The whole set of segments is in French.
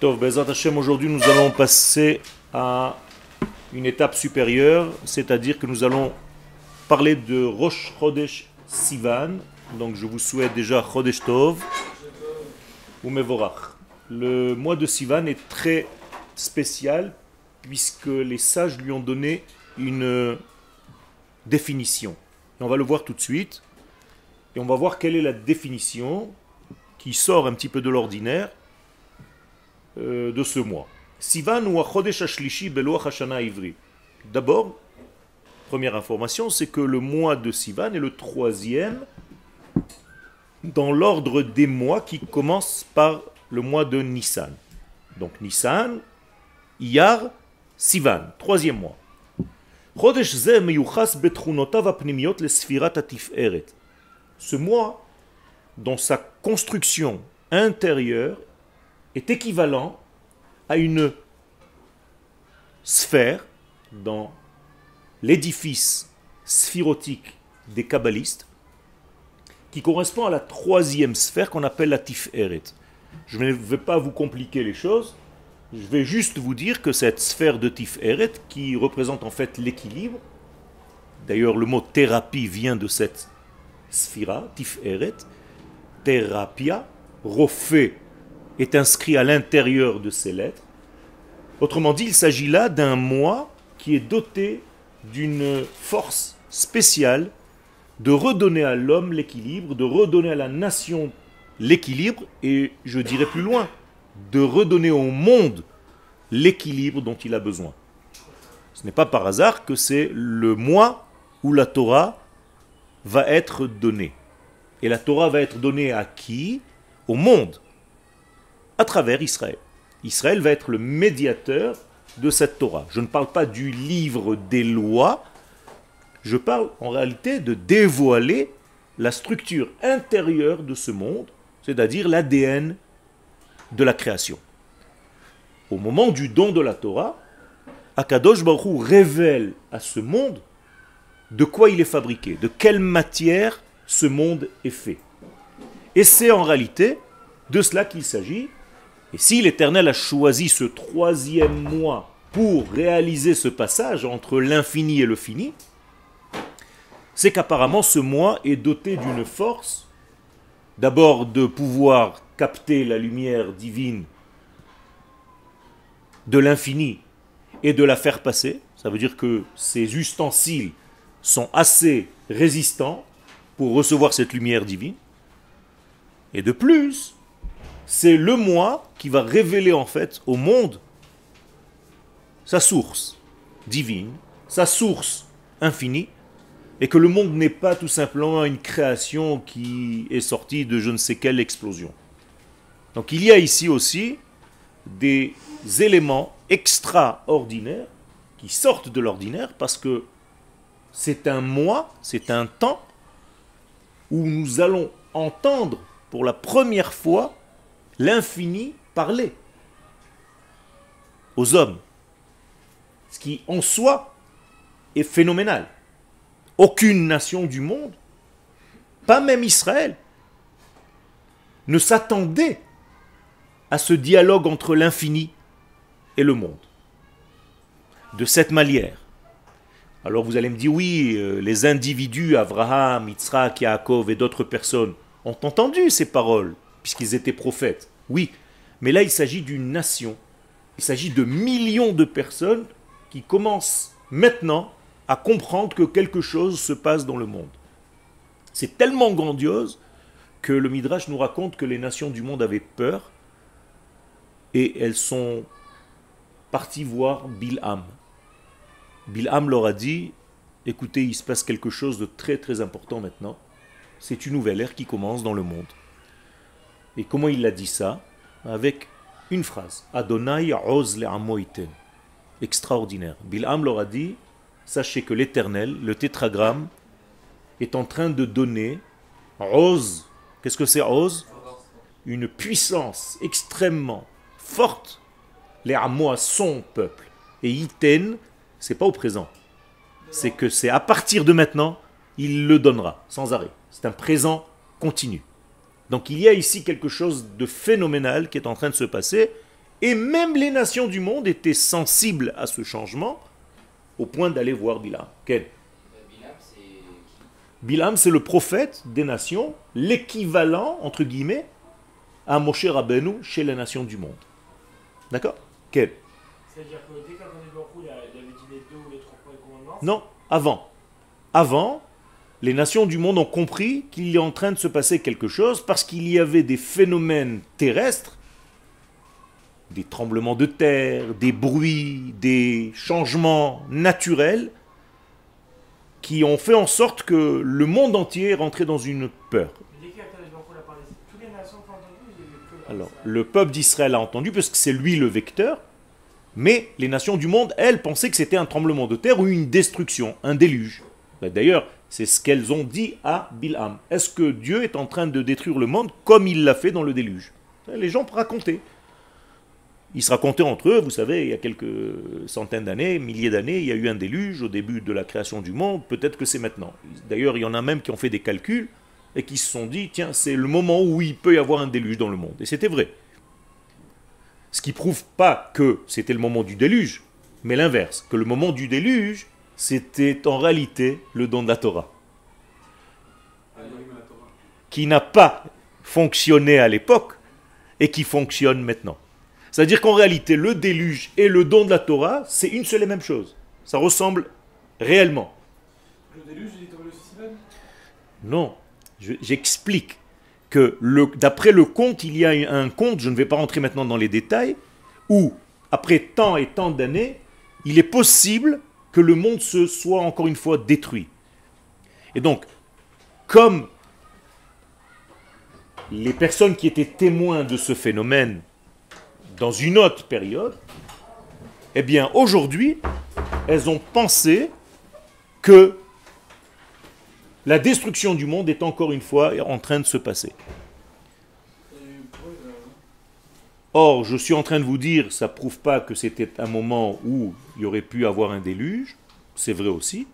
Tov, Bezat aujourd'hui nous allons passer à une étape supérieure, c'est-à-dire que nous allons parler de Rosh Chodesh Sivan. Donc je vous souhaite déjà Chodesh Tov ou Mevorach. Le mois de Sivan est très spécial puisque les sages lui ont donné une définition. Et on va le voir tout de suite. Et on va voir quelle est la définition qui sort un petit peu de l'ordinaire euh, de ce mois. Sivan ou Chodesh Ashlishi Beloach Hashana Ivri. D'abord, première information, c'est que le mois de Sivan est le troisième dans l'ordre des mois qui commence par le mois de Nissan. Donc Nissan, Iyar, Sivan, troisième mois. Ce mois, dans sa construction intérieure, est équivalent à une sphère dans l'édifice sphirotique des kabbalistes qui correspond à la troisième sphère qu'on appelle la Tiferet. Je ne vais pas vous compliquer les choses, je vais juste vous dire que cette sphère de Tiferet, qui représente en fait l'équilibre, d'ailleurs le mot thérapie vient de cette sphira, Tiferet, thérapia, refait est inscrit à l'intérieur de ces lettres. Autrement dit, il s'agit là d'un moi qui est doté d'une force spéciale de redonner à l'homme l'équilibre, de redonner à la nation l'équilibre, et je dirais plus loin, de redonner au monde l'équilibre dont il a besoin. Ce n'est pas par hasard que c'est le moi où la Torah va être donnée. Et la Torah va être donnée à qui? Au monde à travers Israël. Israël va être le médiateur de cette Torah. Je ne parle pas du livre des lois, je parle en réalité de dévoiler la structure intérieure de ce monde, c'est-à-dire l'ADN de la création. Au moment du don de la Torah, Akadosh Baruch révèle à ce monde de quoi il est fabriqué, de quelle matière ce monde est fait. Et c'est en réalité de cela qu'il s'agit et si l'Éternel a choisi ce troisième mois pour réaliser ce passage entre l'infini et le fini, c'est qu'apparemment ce mois est doté d'une force, d'abord de pouvoir capter la lumière divine de l'infini et de la faire passer. Ça veut dire que ces ustensiles sont assez résistants pour recevoir cette lumière divine. Et de plus, c'est le moi qui va révéler en fait au monde sa source divine, sa source infinie, et que le monde n'est pas tout simplement une création qui est sortie de je ne sais quelle explosion. Donc il y a ici aussi des éléments extraordinaires qui sortent de l'ordinaire parce que c'est un moi, c'est un temps où nous allons entendre pour la première fois l'infini parlait aux hommes. Ce qui en soi est phénoménal. Aucune nation du monde, pas même Israël, ne s'attendait à ce dialogue entre l'infini et le monde. De cette manière. Alors vous allez me dire, oui, euh, les individus, Abraham, Yitzhak, Yaakov et d'autres personnes, ont entendu ces paroles puisqu'ils étaient prophètes. Oui, mais là il s'agit d'une nation. Il s'agit de millions de personnes qui commencent maintenant à comprendre que quelque chose se passe dans le monde. C'est tellement grandiose que le Midrash nous raconte que les nations du monde avaient peur et elles sont parties voir Bilham. Bilham leur a dit, écoutez, il se passe quelque chose de très très important maintenant. C'est une nouvelle ère qui commence dans le monde. Et comment il a dit ça Avec une phrase. Adonai oz le Extraordinaire. Bilham leur a dit, sachez que l'éternel, le tétragramme, est en train de donner oz. Qu'est-ce que c'est oz Une puissance extrêmement forte. Les à son peuple. Et iten, c'est pas au présent. C'est que c'est à partir de maintenant, il le donnera, sans arrêt. C'est un présent continu. Donc il y a ici quelque chose de phénoménal qui est en train de se passer Et même les nations du monde étaient sensibles à ce changement au point d'aller voir Bilam. Quel Bilam, c'est le prophète des nations, l'équivalent, entre guillemets, à Moshe Rabbeinu chez les nations du monde. D'accord? Quel C'est-à-dire que dès il avait dit les deux ou les trois commandements? Non, avant. Avant, les nations du monde ont compris qu'il est en train de se passer quelque chose parce qu'il y avait des phénomènes terrestres, des tremblements de terre, des bruits, des changements naturels qui ont fait en sorte que le monde entier est rentré dans une peur. Alors, le peuple d'Israël a entendu parce que c'est lui le vecteur, mais les nations du monde, elles, pensaient que c'était un tremblement de terre ou une destruction, un déluge. Ben, d'ailleurs, c'est ce qu'elles ont dit à Bilham. Est-ce que Dieu est en train de détruire le monde comme il l'a fait dans le déluge? Les gens racontaient. Ils se racontaient entre eux, vous savez, il y a quelques centaines d'années, milliers d'années, il y a eu un déluge au début de la création du monde, peut-être que c'est maintenant. D'ailleurs, il y en a même qui ont fait des calculs et qui se sont dit, tiens, c'est le moment où il peut y avoir un déluge dans le monde. Et c'était vrai. Ce qui prouve pas que c'était le moment du déluge, mais l'inverse, que le moment du déluge, c'était en réalité le don de la Torah. Qui n'a pas fonctionné à l'époque et qui fonctionne maintenant. C'est-à-dire qu'en réalité, le déluge et le don de la Torah, c'est une seule et même chose. Ça ressemble réellement. Le déluge, il Non, j'explique que d'après le conte, il y a un conte, je ne vais pas rentrer maintenant dans les détails, où, après tant et tant d'années, il est possible le monde se soit encore une fois détruit. Et donc, comme les personnes qui étaient témoins de ce phénomène dans une autre période, eh bien aujourd'hui, elles ont pensé que la destruction du monde est encore une fois en train de se passer. Or, je suis en train de vous dire, ça ne prouve pas que c'était un moment où il y aurait pu avoir un déluge, c'est vrai aussi,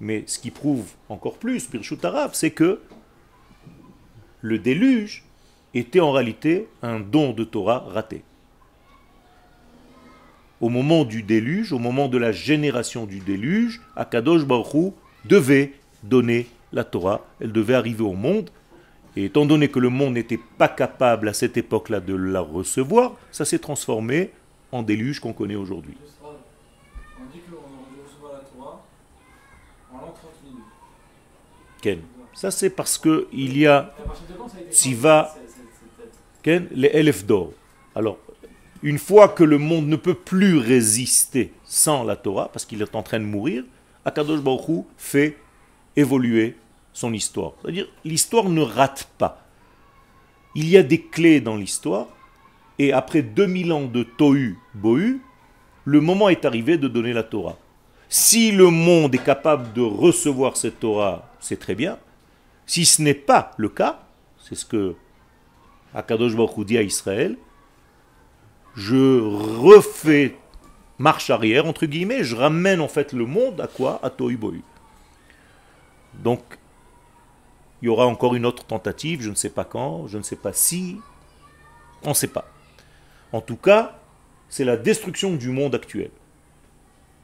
mais ce qui prouve encore plus, Birchut c'est que le déluge était en réalité un don de Torah raté. Au moment du déluge, au moment de la génération du déluge, Akadosh Baruch devait donner la Torah, elle devait arriver au monde, et étant donné que le monde n'était pas capable à cette époque-là de la recevoir, ça s'est transformé en déluge qu'on connaît aujourd'hui. On dit qu'on la Torah en l'an 30 Ça c'est parce que il y a Tziva Ken, les élèves d'or. Alors, une fois que le monde ne peut plus résister sans la Torah, parce qu'il est en train de mourir, Akadosh Baruch fait évoluer son histoire. C'est-à-dire, l'histoire ne rate pas. Il y a des clés dans l'histoire, et après 2000 ans de Tohu Bohu, le moment est arrivé de donner la Torah. Si le monde est capable de recevoir cette Torah, c'est très bien. Si ce n'est pas le cas, c'est ce que Akadosh Baruch dit à Israël, je refais marche arrière, entre guillemets, je ramène en fait le monde à quoi? À Tohu Bohu. Donc, il y aura encore une autre tentative, je ne sais pas quand, je ne sais pas si, on ne sait pas. En tout cas, c'est la destruction du monde actuel.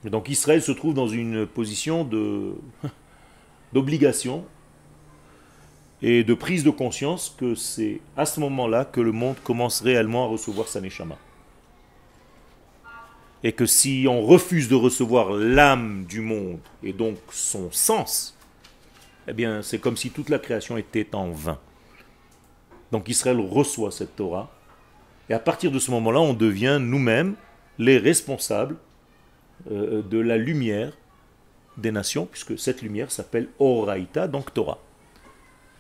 donc Israël se trouve dans une position d'obligation et de prise de conscience que c'est à ce moment-là que le monde commence réellement à recevoir sa neshama. Et que si on refuse de recevoir l'âme du monde et donc son sens, eh bien, c'est comme si toute la création était en vain. Donc Israël reçoit cette Torah, et à partir de ce moment-là, on devient nous-mêmes les responsables euh, de la lumière des nations, puisque cette lumière s'appelle Oraïta, donc Torah.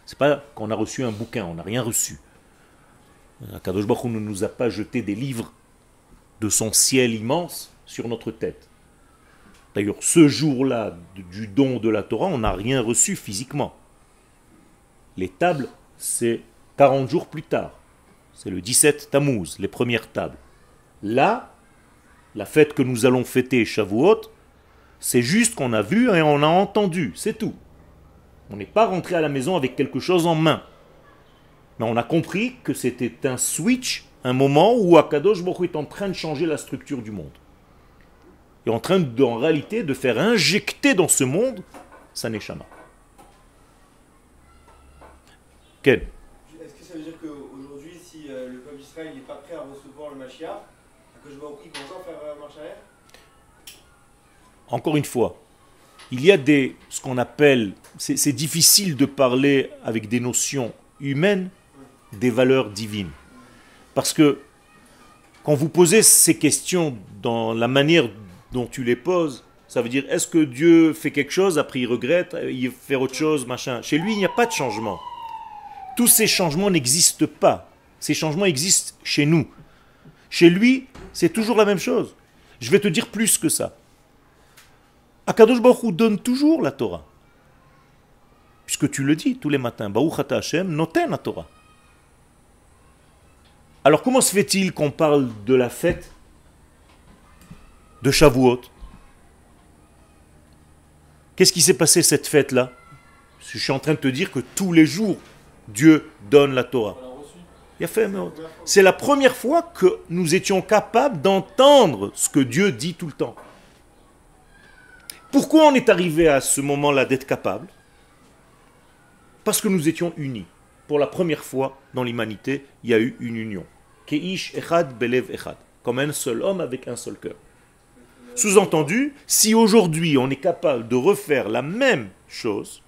C'est pas qu'on a reçu un bouquin, on n'a rien reçu. Kadosh Baruch ne nous a pas jeté des livres de son ciel immense sur notre tête. D'ailleurs, ce jour-là du don de la Torah, on n'a rien reçu physiquement. Les tables, c'est 40 jours plus tard. C'est le 17 Tammuz, les premières tables. Là, la fête que nous allons fêter, Shavuot, c'est juste qu'on a vu et on a entendu, c'est tout. On n'est pas rentré à la maison avec quelque chose en main. Mais on a compris que c'était un switch un moment où Akadosh Baruch est en train de changer la structure du monde. Est en train, en réalité, de faire injecter dans ce monde sa neshama. Quel Est-ce que ça veut dire qu'aujourd'hui, si euh, le peuple d'Israël n'est pas prêt à recevoir le Mashiach, Akadosh Baruch commence à faire euh, marche arrière? Encore une fois, il y a des, ce qu'on appelle, c'est difficile de parler avec des notions humaines des valeurs divines. Parce que quand vous posez ces questions dans la manière dont tu les poses, ça veut dire est-ce que Dieu fait quelque chose, après il regrette, il fait autre chose, machin. Chez lui, il n'y a pas de changement. Tous ces changements n'existent pas. Ces changements existent chez nous. Chez lui, c'est toujours la même chose. Je vais te dire plus que ça. Akadosh Baruch donne toujours la Torah. Puisque tu le dis tous les matins, Baruch Hashem, noten la Torah. Alors comment se fait-il qu'on parle de la fête de Shavuot Qu'est-ce qui s'est passé cette fête-là? Je suis en train de te dire que tous les jours, Dieu donne la Torah. C'est la première fois que nous étions capables d'entendre ce que Dieu dit tout le temps. Pourquoi on est arrivé à ce moment-là d'être capable? Parce que nous étions unis. Pour la première fois dans l'humanité, il y a eu une union. Keish echad belev echad. Comme un seul homme avec un seul cœur. Sous-entendu, si aujourd'hui on est capable de refaire la même chose,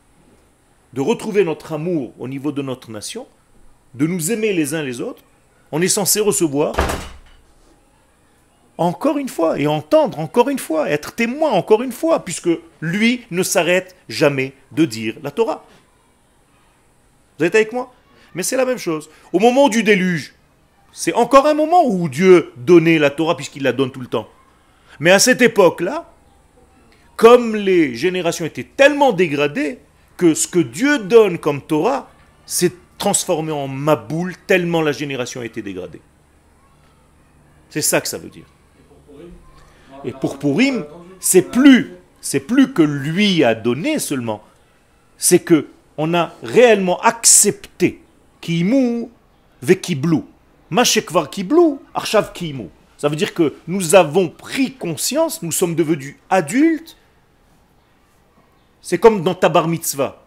de retrouver notre amour au niveau de notre nation, de nous aimer les uns les autres, on est censé recevoir encore une fois et entendre encore une fois, être témoin encore une fois, puisque lui ne s'arrête jamais de dire la Torah. Vous êtes avec moi? Mais c'est la même chose. Au moment du déluge, c'est encore un moment où Dieu donnait la Torah puisqu'il la donne tout le temps. Mais à cette époque-là, comme les générations étaient tellement dégradées, que ce que Dieu donne comme Torah s'est transformé en maboule tellement la génération a été dégradée. C'est ça que ça veut dire. Et pour Purim, c'est plus, c'est plus que lui a donné seulement, c'est que on a réellement accepté kimu vekiblou. Mashekvar kiblou, arshav kimu. Ça veut dire que nous avons pris conscience, nous sommes devenus adultes. C'est comme dans ta bar mitzvah.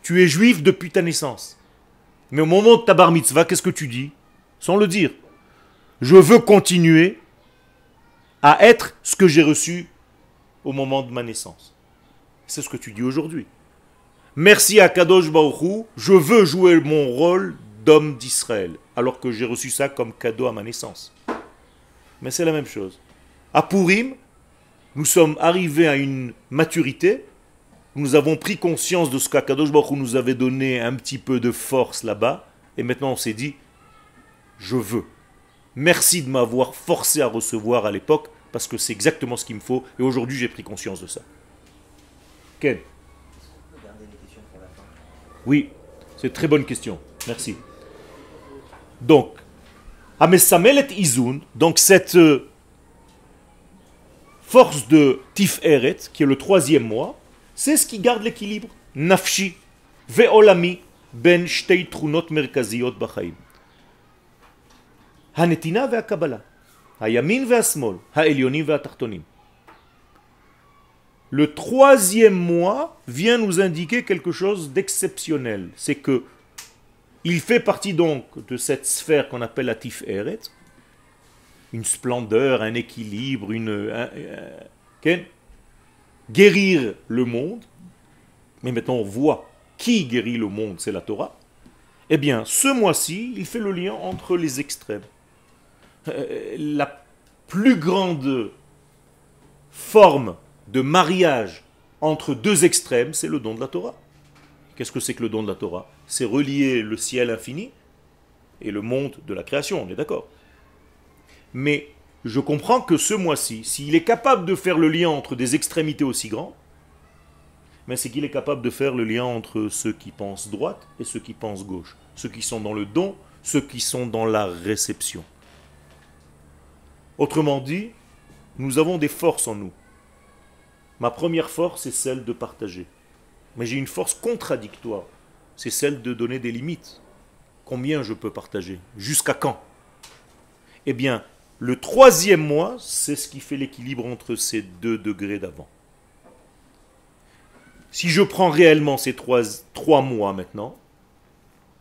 Tu es juif depuis ta naissance. Mais au moment de ta bar mitzvah, qu'est-ce que tu dis? Sans le dire. Je veux continuer à être ce que j'ai reçu au moment de ma naissance. C'est ce que tu dis aujourd'hui. Merci à Kadosh Baruchou, je veux jouer mon rôle d'homme d'Israël, alors que j'ai reçu ça comme cadeau à ma naissance. Mais c'est la même chose. À Purim, nous sommes arrivés à une maturité, nous avons pris conscience de ce qu'Akadosh Baruch nous avait donné un petit peu de force là-bas, et maintenant on s'est dit, je veux. Merci de m'avoir forcé à recevoir à l'époque, parce que c'est exactement ce qu'il me faut, et aujourd'hui j'ai pris conscience de ça. Ken Oui, c'est une très bonne question. Merci. Donc, Amesamelet Izun, donc cette euh, force de Tiferet, qui est le troisième mois, c'est ce qui garde l'équilibre. Nafshi, Ve'olami, Ben Shtei Trunot Merkaziot Bachaim. Hanetina ve'akabala. Hayamin ve'asmol. Ha'elyonim ve'atartonim. Le troisième mois vient nous indiquer quelque chose d'exceptionnel. C'est que il fait partie donc de cette sphère qu'on appelle la Tiferet, une splendeur, un équilibre, une. guérir le monde. Mais maintenant on voit qui guérit le monde, c'est la Torah. Eh bien, ce mois-ci, il fait le lien entre les extrêmes. Euh, la plus grande forme de mariage entre deux extrêmes, c'est le don de la Torah. Qu'est-ce que c'est que le don de la Torah? C'est relier le ciel infini et le monde de la création, on est d'accord. Mais je comprends que ce mois-ci, s'il est capable de faire le lien entre des extrémités aussi grandes, mais c'est qu'il est capable de faire le lien entre ceux qui pensent droite et ceux qui pensent gauche, ceux qui sont dans le don, ceux qui sont dans la réception. Autrement dit, nous avons des forces en nous. Ma première force est celle de partager. Mais j'ai une force contradictoire. C'est celle de donner des limites. Combien je peux partager? Jusqu'à quand? Eh bien, le troisième mois, c'est ce qui fait l'équilibre entre ces deux degrés d'avant. Si je prends réellement ces trois, mois maintenant,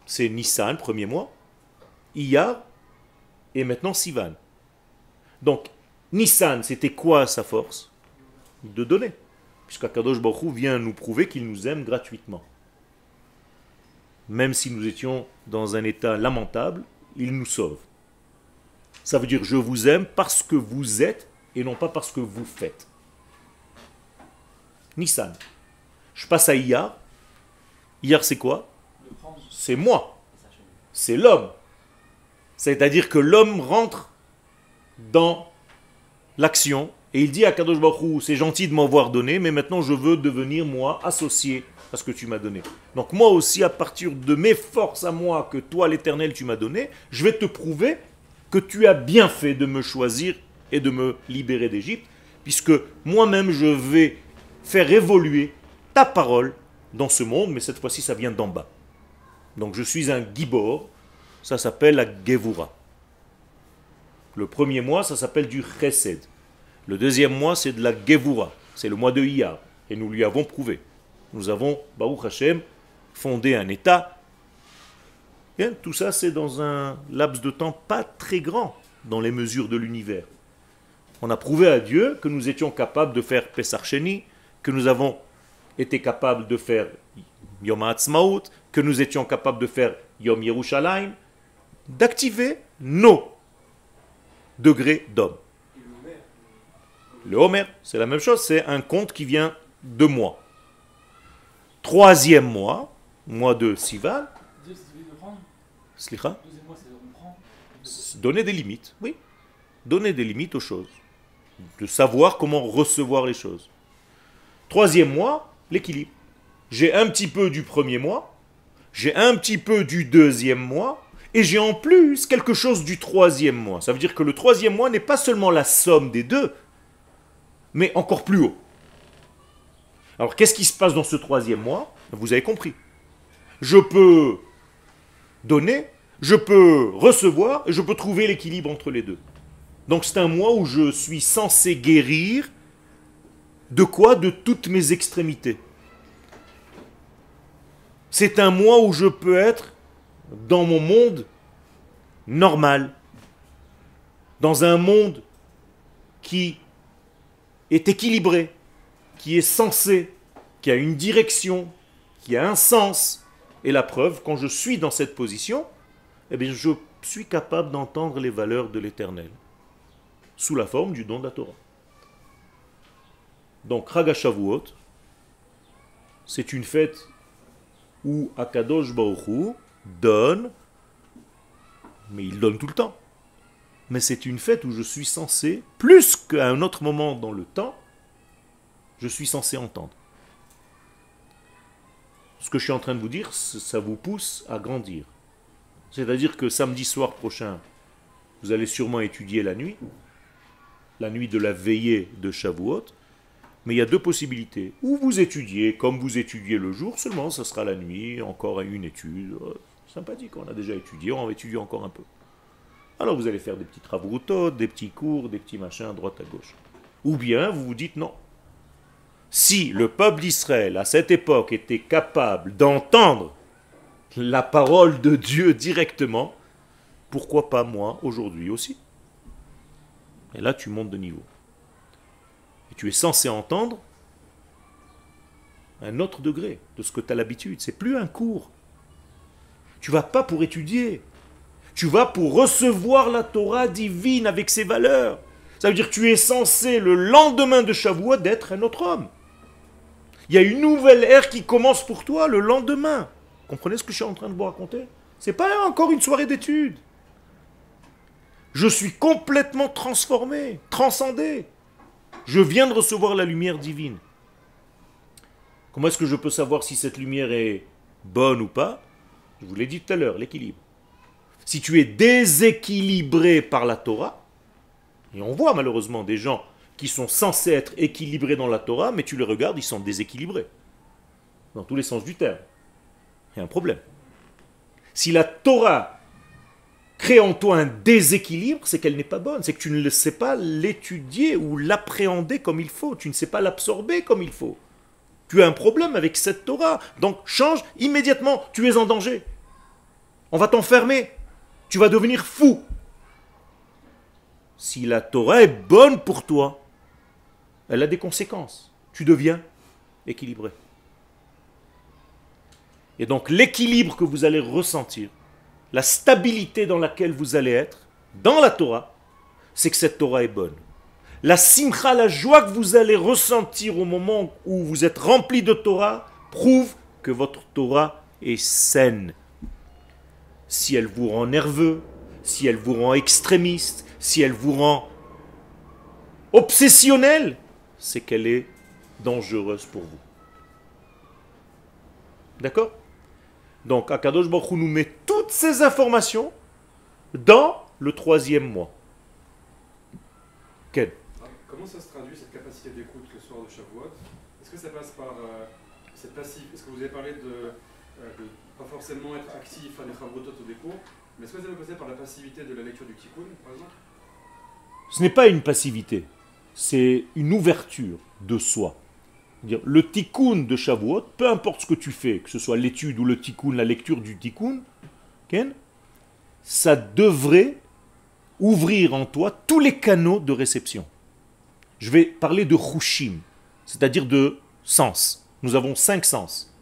c'est Nissan, premier mois, Iyar, et maintenant Sivan. Donc, Nissan, c'était quoi sa force? De donner. Puisqu'Akadosh Baruch vient nous prouver qu'il nous aime gratuitement. Même si nous étions dans un état lamentable, il nous sauve. Ça veut dire je vous aime parce que vous êtes et non pas parce que vous faites. Nissan. Je passe à Iyar. Iyar, c'est quoi? C'est moi. C'est l'homme. C'est-à-dire que l'homme rentre dans l'action et il dit à Kadosh Baruch c'est gentil de m'avoir donné, mais maintenant je veux devenir moi associé à ce que tu m'as donné. Donc moi aussi, à partir de mes forces à moi que toi l'Éternel tu m'as donné, je vais te prouver que tu as bien fait de me choisir et de me libérer d'Égypte, puisque moi-même je vais faire évoluer ta parole dans ce monde, mais cette fois-ci ça vient d'en bas. Donc je suis un gibor, ça s'appelle la gevura. Le premier mois, ça s'appelle du chesed. Le deuxième mois, c'est de la gevura, c'est le mois de Iyar, et nous lui avons prouvé. Nous avons, Baruch Hashem, fondé un État. Tout ça, c'est dans un laps de temps pas très grand dans les mesures de l'univers. On a prouvé à Dieu que nous étions capables de faire Pesach Sheni, que nous avons était capable de faire Yom Ha'atzmaut, que nous étions capables de faire Yom Yerushalayim, d'activer nos degrés d'homme. Le Homer, c'est la même chose, c'est un compte qui vient de moi. Troisième mois, mois de Sivan. Donner des limites, oui. Donner des limites aux choses. De savoir comment recevoir les choses. Troisième mois, l'équilibre. J'ai un petit peu du premier mois, j'ai un petit peu du deuxième mois, et j'ai en plus quelque chose du troisième mois. Ça veut dire que le troisième mois n'est pas seulement la somme des deux, mais encore plus haut. Alors qu'est-ce qui se passe dans ce troisième mois? Vous avez compris. Je peux donner, je peux recevoir, et je peux trouver l'équilibre entre les deux. Donc c'est un mois où je suis censé guérir de quoi? De toutes mes extrémités. C'est un mois où je peux être dans mon monde normal, dans un monde qui est équilibré, qui est sensé, qui a une direction, qui a un sens. Et la preuve, quand je suis dans cette position, eh bien, je suis capable d'entendre les valeurs de l'éternel, sous la forme du don de la Torah. Donc, Chagashavuot, c'est une fête où Akadosh Baruch donne, mais il donne tout le temps. Mais c'est une fête où je suis censé, plus qu'à un autre moment dans le temps, je suis censé entendre. Ce que je suis en train de vous dire, ça vous pousse à grandir. C'est-à-dire que samedi soir prochain, vous allez sûrement étudier la nuit, la nuit de la veillée de Shavuot, mais il y a deux possibilités. Ou vous étudiez comme vous étudiez le jour, seulement ce sera la nuit, encore une étude. Euh, sympathique, on a déjà étudié, on va étudier encore un peu. Alors vous allez faire des petits travaux, des petits cours, des petits machins à droite à gauche. Ou bien vous vous dites non. Si le peuple d'Israël à cette époque était capable d'entendre la parole de Dieu directement, pourquoi pas moi aujourd'hui aussi? Et là tu montes de niveau tu es censé entendre un autre degré de ce que tu as l'habitude. C'est plus un cours. Tu vas pas pour étudier. Tu vas pour recevoir la Torah divine avec ses valeurs. Ça veut dire que tu es censé le lendemain de Shavuot d'être un autre homme. Il y a une nouvelle ère qui commence pour toi le lendemain. Comprenez ce que je suis en train de vous raconter? C'est pas encore une soirée d'études. Je suis complètement transformé, transcendé. Je viens de recevoir la lumière divine. Comment est-ce que je peux savoir si cette lumière est bonne ou pas? Je vous l'ai dit tout à l'heure, l'équilibre. Si tu es déséquilibré par la Torah, et on voit malheureusement des gens qui sont censés être équilibrés dans la Torah, mais tu les regardes, ils sont déséquilibrés. Dans tous les sens du terme. Il y a un problème. Si la Torah crée en toi un déséquilibre, c'est qu'elle n'est pas bonne, c'est que tu ne sais pas l'étudier ou l'appréhender comme il faut, tu ne sais pas l'absorber comme il faut. Tu as un problème avec cette Torah, donc change immédiatement, tu es en danger. On va t'enfermer, tu vas devenir fou. Si la Torah est bonne pour toi, elle a des conséquences. Tu deviens équilibré. Et donc l'équilibre que vous allez ressentir, la stabilité dans laquelle vous allez être, dans la Torah, c'est que cette Torah est bonne. La simcha, la joie que vous allez ressentir au moment où vous êtes rempli de Torah, prouve que votre Torah est saine. Si elle vous rend nerveux, si elle vous rend extrémiste, si elle vous rend obsessionnel, c'est qu'elle est dangereuse pour vous. D'accord? Donc, Akadosh Baruch nous met toutes ces informations dans le troisième mois. Quel Comment ça se traduit cette capacité d'écoute le soir de Shavuot? Est-ce que ça passe par euh, cette passive Est-ce que vous avez parlé de, euh, forcément être actif mais est-ce que par la passivité de la lecture du Tikkun, par exemple? Ce n'est pas une passivité, c'est une ouverture de soi. Le tikkun de Shavuot, peu importe ce que tu fais, que ce soit l'étude ou le tikkun, la lecture du tikkun, Ken, ça devrait ouvrir en toi tous les canaux de réception. Je vais parler de chushim, c'est-à-dire de sens. Nous avons cinq sens.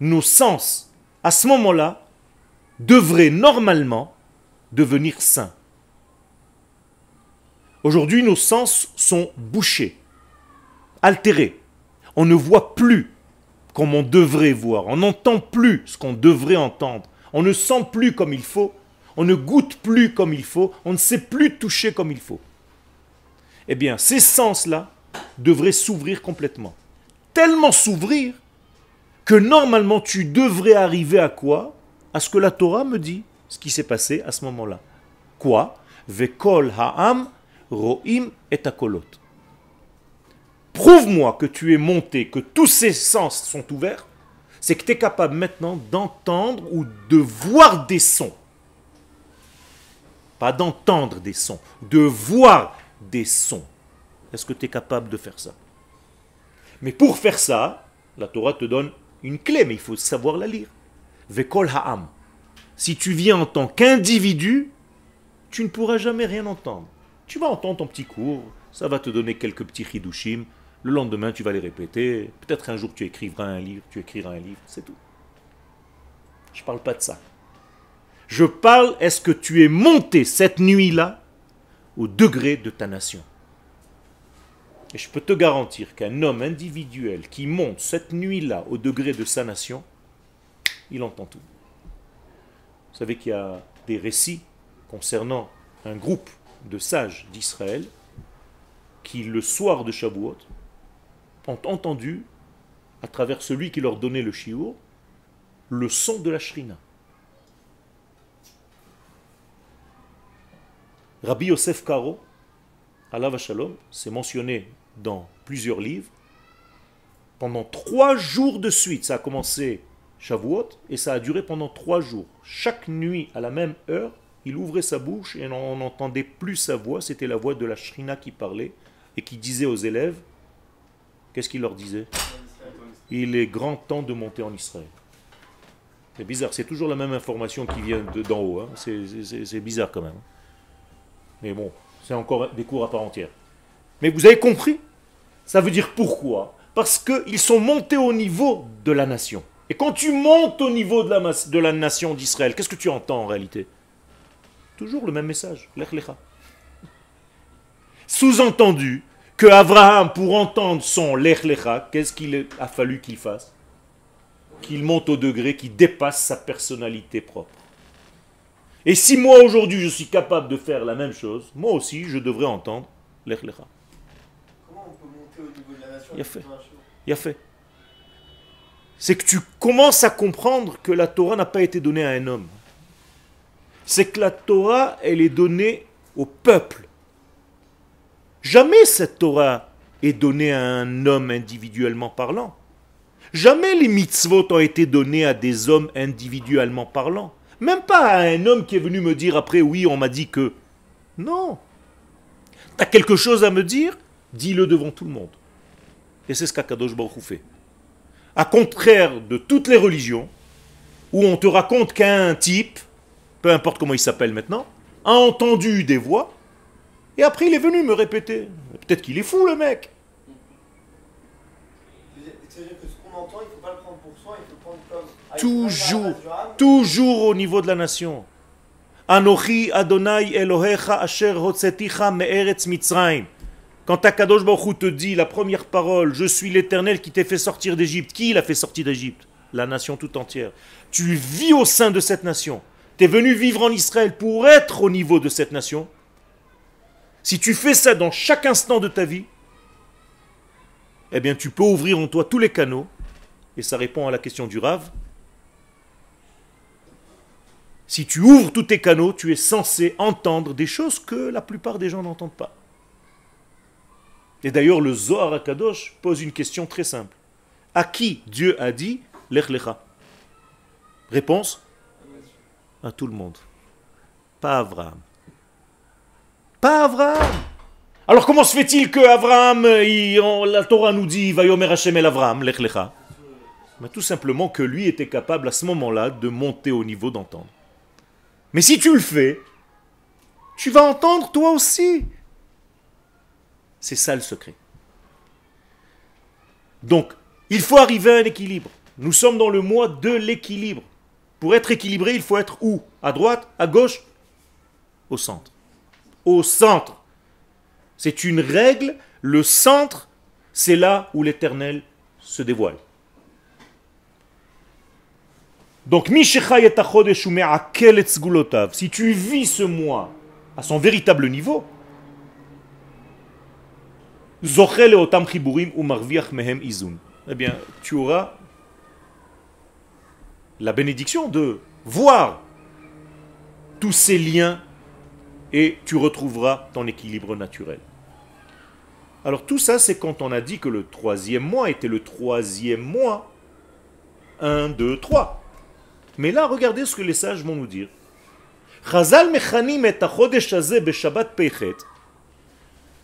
Nos sens, à ce moment-là, devraient normalement devenir sains. Aujourd'hui, nos sens sont bouchés, altérés. On ne voit plus comme on devrait voir. On n'entend plus ce qu'on devrait entendre. On ne sent plus comme il faut. On ne goûte plus comme il faut. On ne sait plus toucher comme il faut. Eh bien, ces sens-là devraient s'ouvrir complètement. Tellement s'ouvrir normalement tu devrais arriver à quoi? À ce que la Torah me dit, ce qui s'est passé à ce moment-là. Quoi? Vekol ha'am ro'im et akolot. Prouve-moi que tu es monté, que tous ces sens sont ouverts, c'est que tu es capable maintenant d'entendre ou de voir des sons. Pas d'entendre des sons, de voir des sons. Est-ce que tu es capable de faire ça? Mais pour faire ça, la Torah te donne une clé, mais il faut savoir la lire. Vekol ha'am. Si tu viens en tant qu'individu, tu ne pourras jamais rien entendre. Tu vas entendre ton petit cours, ça va te donner quelques petits hidushim, le lendemain tu vas les répéter, peut-être un jour tu écriras un livre, tu écriras un livre, c'est tout. Je ne parle pas de ça. Je parle, est-ce que tu es monté cette nuit-là au degré de ta nation? Et je peux te garantir qu'un homme individuel qui monte cette nuit-là au degré de sa nation, il entend tout. Vous savez qu'il y a des récits concernant un groupe de sages d'Israël qui, le soir de Shavuot, ont entendu, à travers celui qui leur donnait le shiur, le son de la shrina. Rabbi Yosef Karo, Allah Shalom, c'est mentionné dans plusieurs livres. Pendant trois jours de suite, ça a commencé Shavuot et ça a duré pendant trois jours. Chaque nuit, à la même heure, il ouvrait sa bouche et on n'entendait plus sa voix, c'était la voix de la shrina qui parlait et qui disait aux élèves, qu'est-ce qu'il leur disait? Il est grand temps de monter en Israël. C'est bizarre, c'est toujours la même information qui vient de- d'en haut, hein. C'est bizarre quand même. Mais bon, c'est encore des cours à part entière. Mais vous avez compris? Ça veut dire pourquoi? Parce qu'ils sont montés au niveau de la nation. Et quand tu montes au niveau de la, de la nation d'Israël, qu'est-ce que tu entends en réalité? Toujours le même message. Lech lecha. Sous-entendu que Abraham, pour entendre son Lech lecha, qu'est-ce qu'il a fallu qu'il fasse? Qu'il monte au degré qui dépasse sa personnalité propre. Et si moi aujourd'hui je suis capable de faire la même chose, moi aussi je devrais entendre Lech lecha. Comment on peut monter au niveau de la nation Il a. C'est que tu commences à comprendre que la Torah n'a pas été donnée à un homme. C'est que la Torah, elle est donnée au peuple. Jamais cette Torah est donnée à un homme individuellement parlant. Jamais les mitzvot ont été donnés à des hommes individuellement parlant. Même pas à un homme qui est venu me dire après, oui, on m'a dit que. Non. Tu as quelque chose à me dire? Dis-le devant tout le monde. Et c'est ce qu'Akadosh Baruch fait. À contraire de toutes les religions, où on te raconte qu'un type, peu importe comment il s'appelle maintenant, a entendu des voix, et après il est venu me répéter. Peut-être qu'il est fou le mec. C'est-à-dire que ce qu'on entend, il ne faut pas le prendre pour soi, il faut le prendre comme. avec Toujours, toujours au niveau de la nation. Anochi Adonai Elohecha Asher Hotzeticha Me'eretz Mitzrayim. Quand Akadosh Baruch te dit la première parole, je suis l'Éternel qui t'ai fait sortir d'Égypte. Qui l'a fait sortir d'Égypte? La nation tout entière. Tu vis au sein de cette nation. Tu es venu vivre en Israël pour être au niveau de cette nation. Si tu fais ça dans chaque instant de ta vie, eh bien tu peux ouvrir en toi tous les canaux. Et ça répond à la question du Rav. Si tu ouvres tous tes canaux, tu es censé entendre des choses que la plupart des gens n'entendent pas. Et d'ailleurs, le Zohar Akadosh pose une question très simple. À qui Dieu a dit Lech Lecha? Réponse? À tout le monde. Pas Abraham. Pas Abraham. Alors comment se fait-il que Abraham, la Torah nous dit Vayomer Hashem el Abraham, Lech Lecha? Mais Tout simplement que lui était capable à ce moment-là de monter au niveau d'entendre. Mais si tu le fais, tu vas entendre toi aussi. C'est ça le secret. Donc, il faut arriver à un équilibre. Nous sommes dans le mois de l'équilibre. Pour être équilibré, il faut être où? À droite À gauche Au centre. Au centre. C'est une règle. Le centre, c'est là où l'éternel se dévoile. Donc, si tu vis ce mois à son véritable niveau, Eh bien, tu auras la bénédiction de voir tous ces liens et tu retrouveras ton équilibre naturel. Alors tout ça, c'est quand on a dit que le troisième mois était le troisième mois. Un, deux, trois. Mais là, regardez ce que les sages vont nous dire.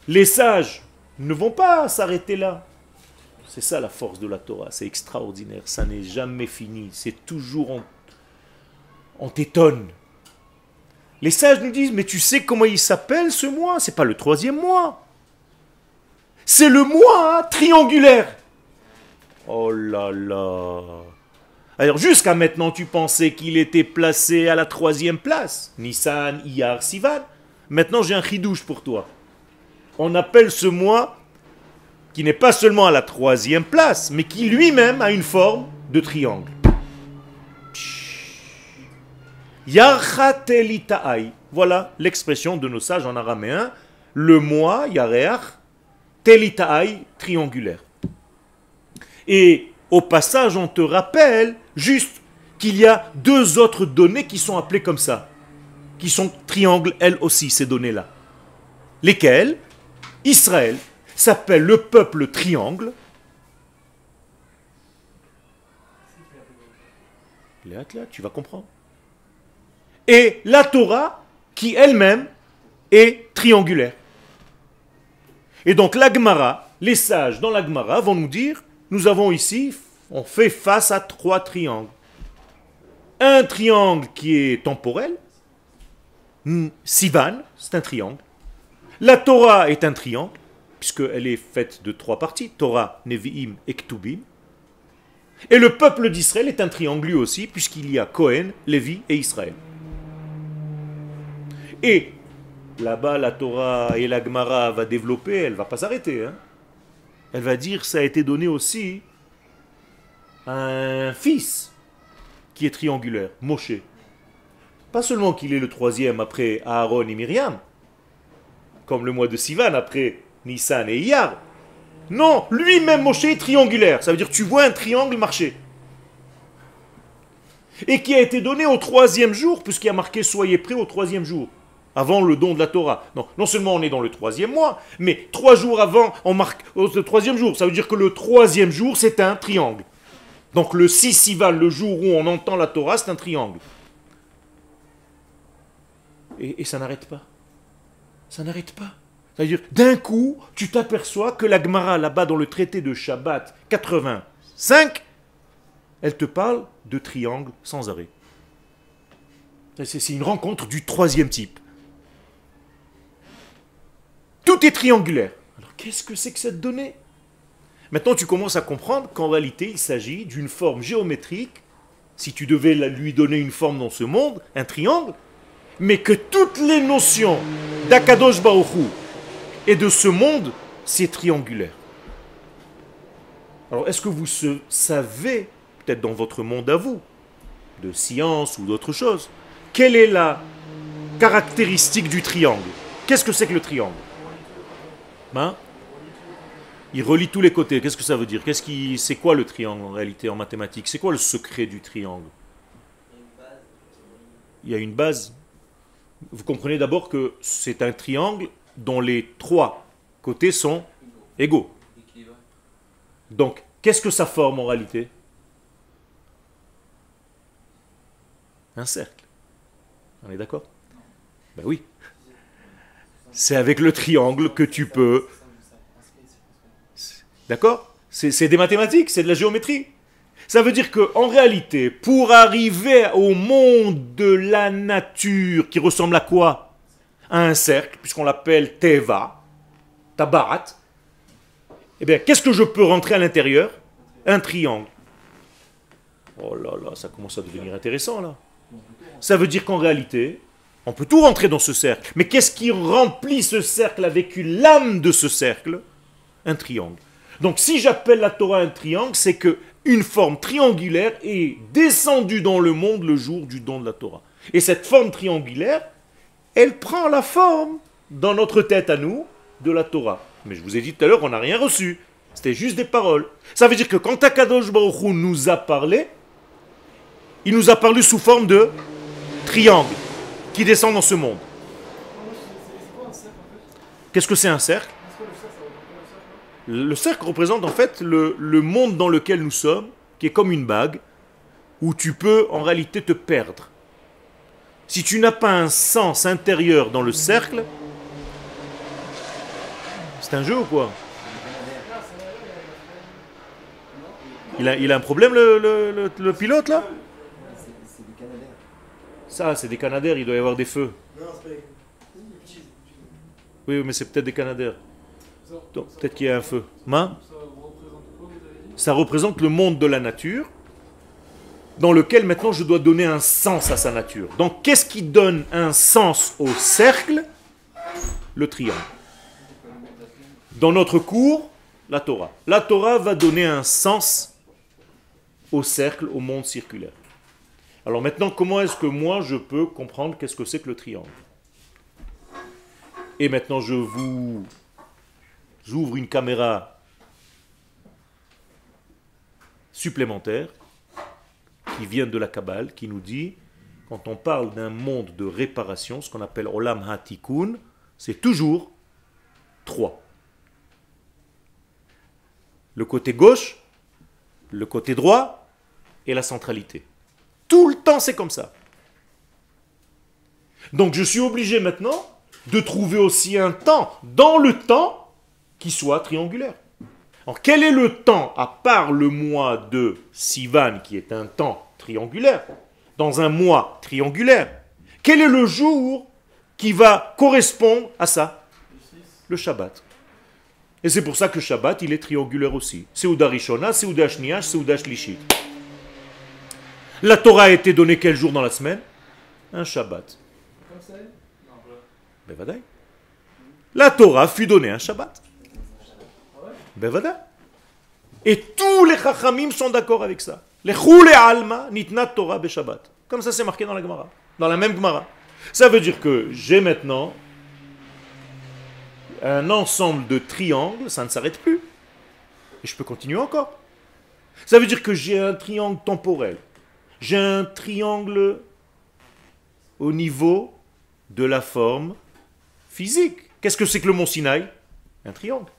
Les sages ne vont pas s'arrêter là. C'est ça la force de la Torah, c'est extraordinaire, ça n'est jamais fini, c'est toujours on, on t'étonne. Les sages nous disent, mais tu sais comment il s'appelle ce mois C'est pas le troisième mois. C'est le mois hein, triangulaire. Oh là là. Alors jusqu'à maintenant, tu pensais qu'il était placé à la troisième place. Nissan, Iyar, Sivan. Maintenant, j'ai un chidouche pour toi on appelle ce mois qui n'est pas seulement à la troisième place, mais qui lui-même a une forme de triangle. Voilà l'expression de nos sages en araméen. Le mois, Yareach, Telitaai, triangulaire. Et au passage, on te rappelle juste qu'il y a deux autres données qui sont appelées comme ça, qui sont triangles elles aussi, ces données-là. Lesquelles? Israël s'appelle le peuple triangle. Tu vas comprendre. Et la Torah, qui elle-même est triangulaire. Et donc l'Agmara, les sages dans l'Agmara vont nous dire, nous avons ici, on fait face à trois triangles. Un triangle qui est temporel, Sivan, c'est un triangle. La Torah est un triangle, puisqu'elle est faite de trois parties, Torah, Nevi'im et Ktubim. Et le peuple d'Israël est un triangle lui aussi, puisqu'il y a Cohen, Lévi et Israël. Et là-bas, la Torah et la Gemara va développer, elle va pas s'arrêter. hein. Elle va dire ça a été donné aussi à un fils qui est triangulaire, Moshe. Pas seulement qu'il est le troisième après Aaron et Myriam, comme le mois de Sivan après Nissan et Iyar. Non, lui-même Moshe est triangulaire. Ça veut dire tu vois un triangle marcher. Et qui a été donné au troisième jour, puisqu'il a marqué soyez prêts au troisième jour, avant le don de la Torah. Non, non seulement on est dans le troisième mois, mais trois jours avant, on marque le troisième jour. Ça veut dire que le troisième jour, c'est un triangle. Donc le 6 Sivan, le jour où on entend la Torah, c'est un triangle. Et ça n'arrête pas. Ça n'arrête pas. C'est-à-dire, d'un coup, tu t'aperçois que la Gemara, là-bas dans le traité de Shabbat 85, elle te parle de triangle sans arrêt. C'est une rencontre du troisième type. Tout est triangulaire. Alors qu'est-ce que c'est que cette donnée? Maintenant, tu commences à comprendre qu'en réalité, il s'agit d'une forme géométrique, si tu devais lui donner une forme dans ce monde, un triangle, mais que toutes les notions d'Akadosh Baruch Hu et de ce monde, c'est triangulaire. Alors, est-ce que vous savez, peut-être dans votre monde à vous, de science ou d'autre chose, quelle est la caractéristique du triangle? Qu'est-ce que c'est que le triangle? Hein? Il relie tous les côtés. Qu'est-ce que ça veut dire? Qu'est-ce qui, c'est quoi le triangle en réalité en mathématiques? C'est quoi le secret du triangle? Il y a une base. Vous comprenez d'abord que c'est un triangle dont les trois côtés sont égaux. Donc, qu'est-ce que ça forme en réalité? Un cercle. On est d'accord? Ben oui. C'est avec le triangle que tu peux. D'accord? C'est c'est des mathématiques, c'est de la géométrie. Ça veut dire que en réalité, pour arriver au monde de la nature qui ressemble à quoi? À un cercle, puisqu'on l'appelle Teva, Tabarat, eh bien, qu'est-ce que je peux rentrer à l'intérieur? Un triangle. Oh là là, ça commence à devenir intéressant là. Ça veut dire qu'en réalité, on peut tout rentrer dans ce cercle. Mais qu'est-ce qui remplit ce cercle avec une lame de ce cercle? Un triangle. Donc si j'appelle la Torah un triangle, c'est que une forme triangulaire est descendue dans le monde le jour du don de la Torah. Et cette forme triangulaire, elle prend la forme dans notre tête à nous de la Torah. Mais je vous ai dit tout à l'heure, on n'a rien reçu. C'était juste des paroles. Ça veut dire que quand Akadosh Baruch Hu nous a parlé, il nous a parlé sous forme de triangle qui descend dans ce monde. Qu'est-ce que c'est un cercle? Le cercle représente en fait le, le monde dans lequel nous sommes, qui est comme une bague, où tu peux en réalité te perdre. Si tu n'as pas un sens intérieur dans le cercle, c'est un jeu ou quoi? Il a, il a un problème le, le- le- le pilote là? Ça c'est des canadaires, il doit y avoir des feux. Oui, mais c'est peut-être des canadaires. Peut-être qu'il y a un feu. Main Ça représente le monde de la nature, dans lequel maintenant je dois donner un sens à sa nature. Donc qu'est-ce qui donne un sens au cercle? Le triangle. Dans notre cours, la Torah. La Torah va donner un sens au cercle, au monde circulaire. Alors maintenant, comment est-ce que moi je peux comprendre qu'est-ce que c'est que le triangle? Et maintenant, je vous j'ouvre une caméra supplémentaire qui vient de la Kabbale, qui nous dit, quand on parle d'un monde de réparation, ce qu'on appelle Olam HaTikun, c'est toujours trois. Le côté gauche, le côté droit et la centralité. Tout le temps, c'est comme ça. Donc je suis obligé maintenant de trouver aussi un temps dans le temps qui soit triangulaire. Alors quel est le temps, à part le mois de Sivan, qui est un temps triangulaire, dans un mois triangulaire Quel est le jour qui va correspondre à ça? Le Shabbat. Et c'est pour ça que Shabbat, il est triangulaire aussi. Seuda Rishona, Seuda Shniach, Seuda Shlishit. La Torah a été donnée quel jour dans la semaine? Un Shabbat. Comme ça Non, voilà. Ben. La Torah fut donnée un Shabbat. Ben. Et tous les Chachamim sont d'accord avec ça. Les Choule Alma nitnat Torah Shabbat. Comme ça c'est marqué dans la Gemara. Dans la même Gemara. Ça veut dire que j'ai maintenant un ensemble de triangles, ça ne s'arrête plus. Et je peux continuer encore. Ça veut dire que j'ai un triangle temporel. J'ai un triangle au niveau de la forme physique. Qu'est-ce que c'est que le mont Sinaï? Un triangle.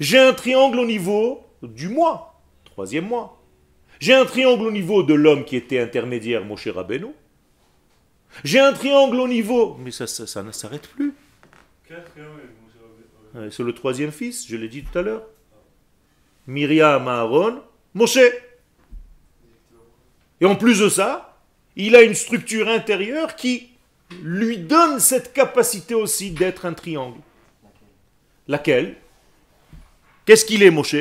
J'ai un triangle au niveau du mois, troisième mois. J'ai un triangle au niveau de l'homme qui était intermédiaire, Moshe Rabbeinu. J'ai un triangle au niveau. Mais ça, ça, ça ne s'arrête plus. C'est le troisième fils, je l'ai dit tout à l'heure. Myriam, Aaron, Moshe. Et en plus de ça, il a une structure intérieure qui lui donne cette capacité aussi d'être un triangle. Laquelle? Qu'est-ce qu'il est, Moshe?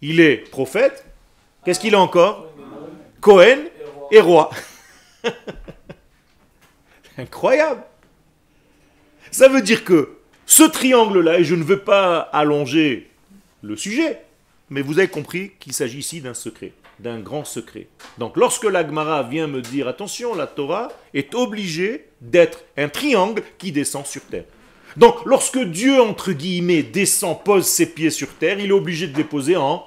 Il est prophète. Qu'est-ce qu'il est encore? Cohen et roi. Incroyable. Ça veut dire que ce triangle-là, et je ne veux pas allonger le sujet, mais vous avez compris qu'il s'agit ici d'un secret, d'un grand secret. Donc lorsque l'Agmara vient me dire, attention, la Torah est obligée d'être un triangle qui descend sur terre. Donc lorsque Dieu, entre guillemets, descend, pose ses pieds sur terre, il est obligé de les poser en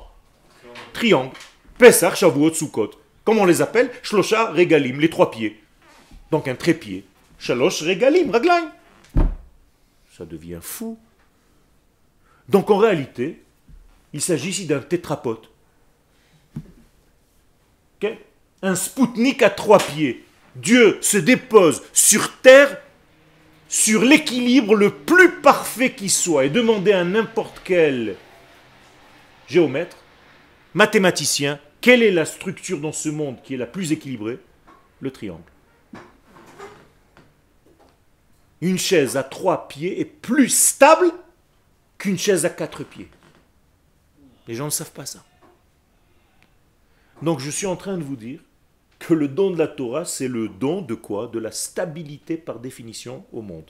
triangle. Pesach, Shavuot, Sukkot. Comment on les appelle? Shlosha, Regalim, les trois pieds. Donc un trépied. Shalosh, Regalim, Raglaim. Ça devient fou. Donc en réalité, il s'agit ici d'un tétrapote. Un spoutnik à trois pieds. Dieu se dépose sur terre sur l'équilibre le plus parfait qui soit et demandez à n'importe quel géomètre, mathématicien, quelle est la structure dans ce monde qui est la plus équilibrée? Le triangle. Une chaise à trois pieds est plus stable qu'une chaise à quatre pieds. Les gens ne savent pas ça. Donc je suis en train de vous dire que le don de la Torah, c'est le don de quoi? De la stabilité par définition au monde.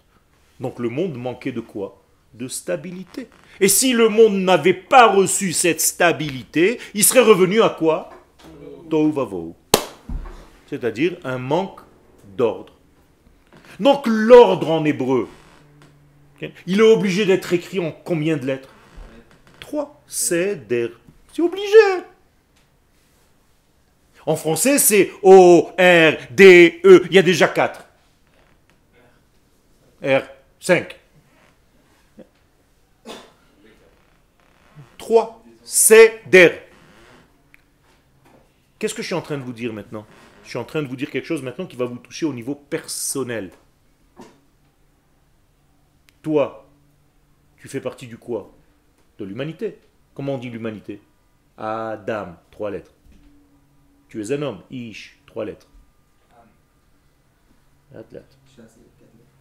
Donc le monde manquait de quoi? De stabilité. Et si le monde n'avait pas reçu cette stabilité, il serait revenu à quoi? Tohu. C'est-à-dire un manque d'ordre. Donc l'ordre en hébreu, il est obligé d'être écrit en combien de lettres? Trois. C'est. C'est obligé. En français, c'est O, R, D, E. Il y a déjà quatre. R, 5. 3. C'est der. Qu'est-ce que je suis en train de vous dire maintenant? Je suis en train de vous dire quelque chose maintenant qui va vous toucher au niveau personnel. Toi, tu fais partie du quoi? De l'humanité. Comment on dit l'humanité? Adam, trois lettres. Tu es un homme, Ish, trois lettres.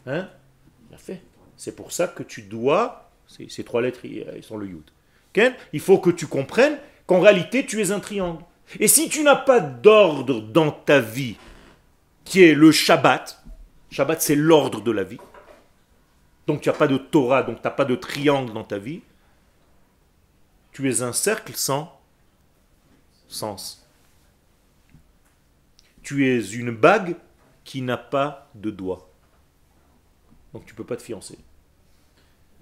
Hein? Parfait. C'est pour ça que tu dois, ces, trois lettres, ils ils sont le yud. Il faut que tu comprennes qu'en réalité, tu es un triangle. Et si tu n'as pas d'ordre dans ta vie, qui est le Shabbat, Shabbat c'est l'ordre de la vie, donc tu n'as pas de Torah, donc tu n'as pas de triangle dans ta vie, tu es un cercle sans sens. Tu es une bague qui n'a pas de doigt. Donc tu ne peux pas te fiancer.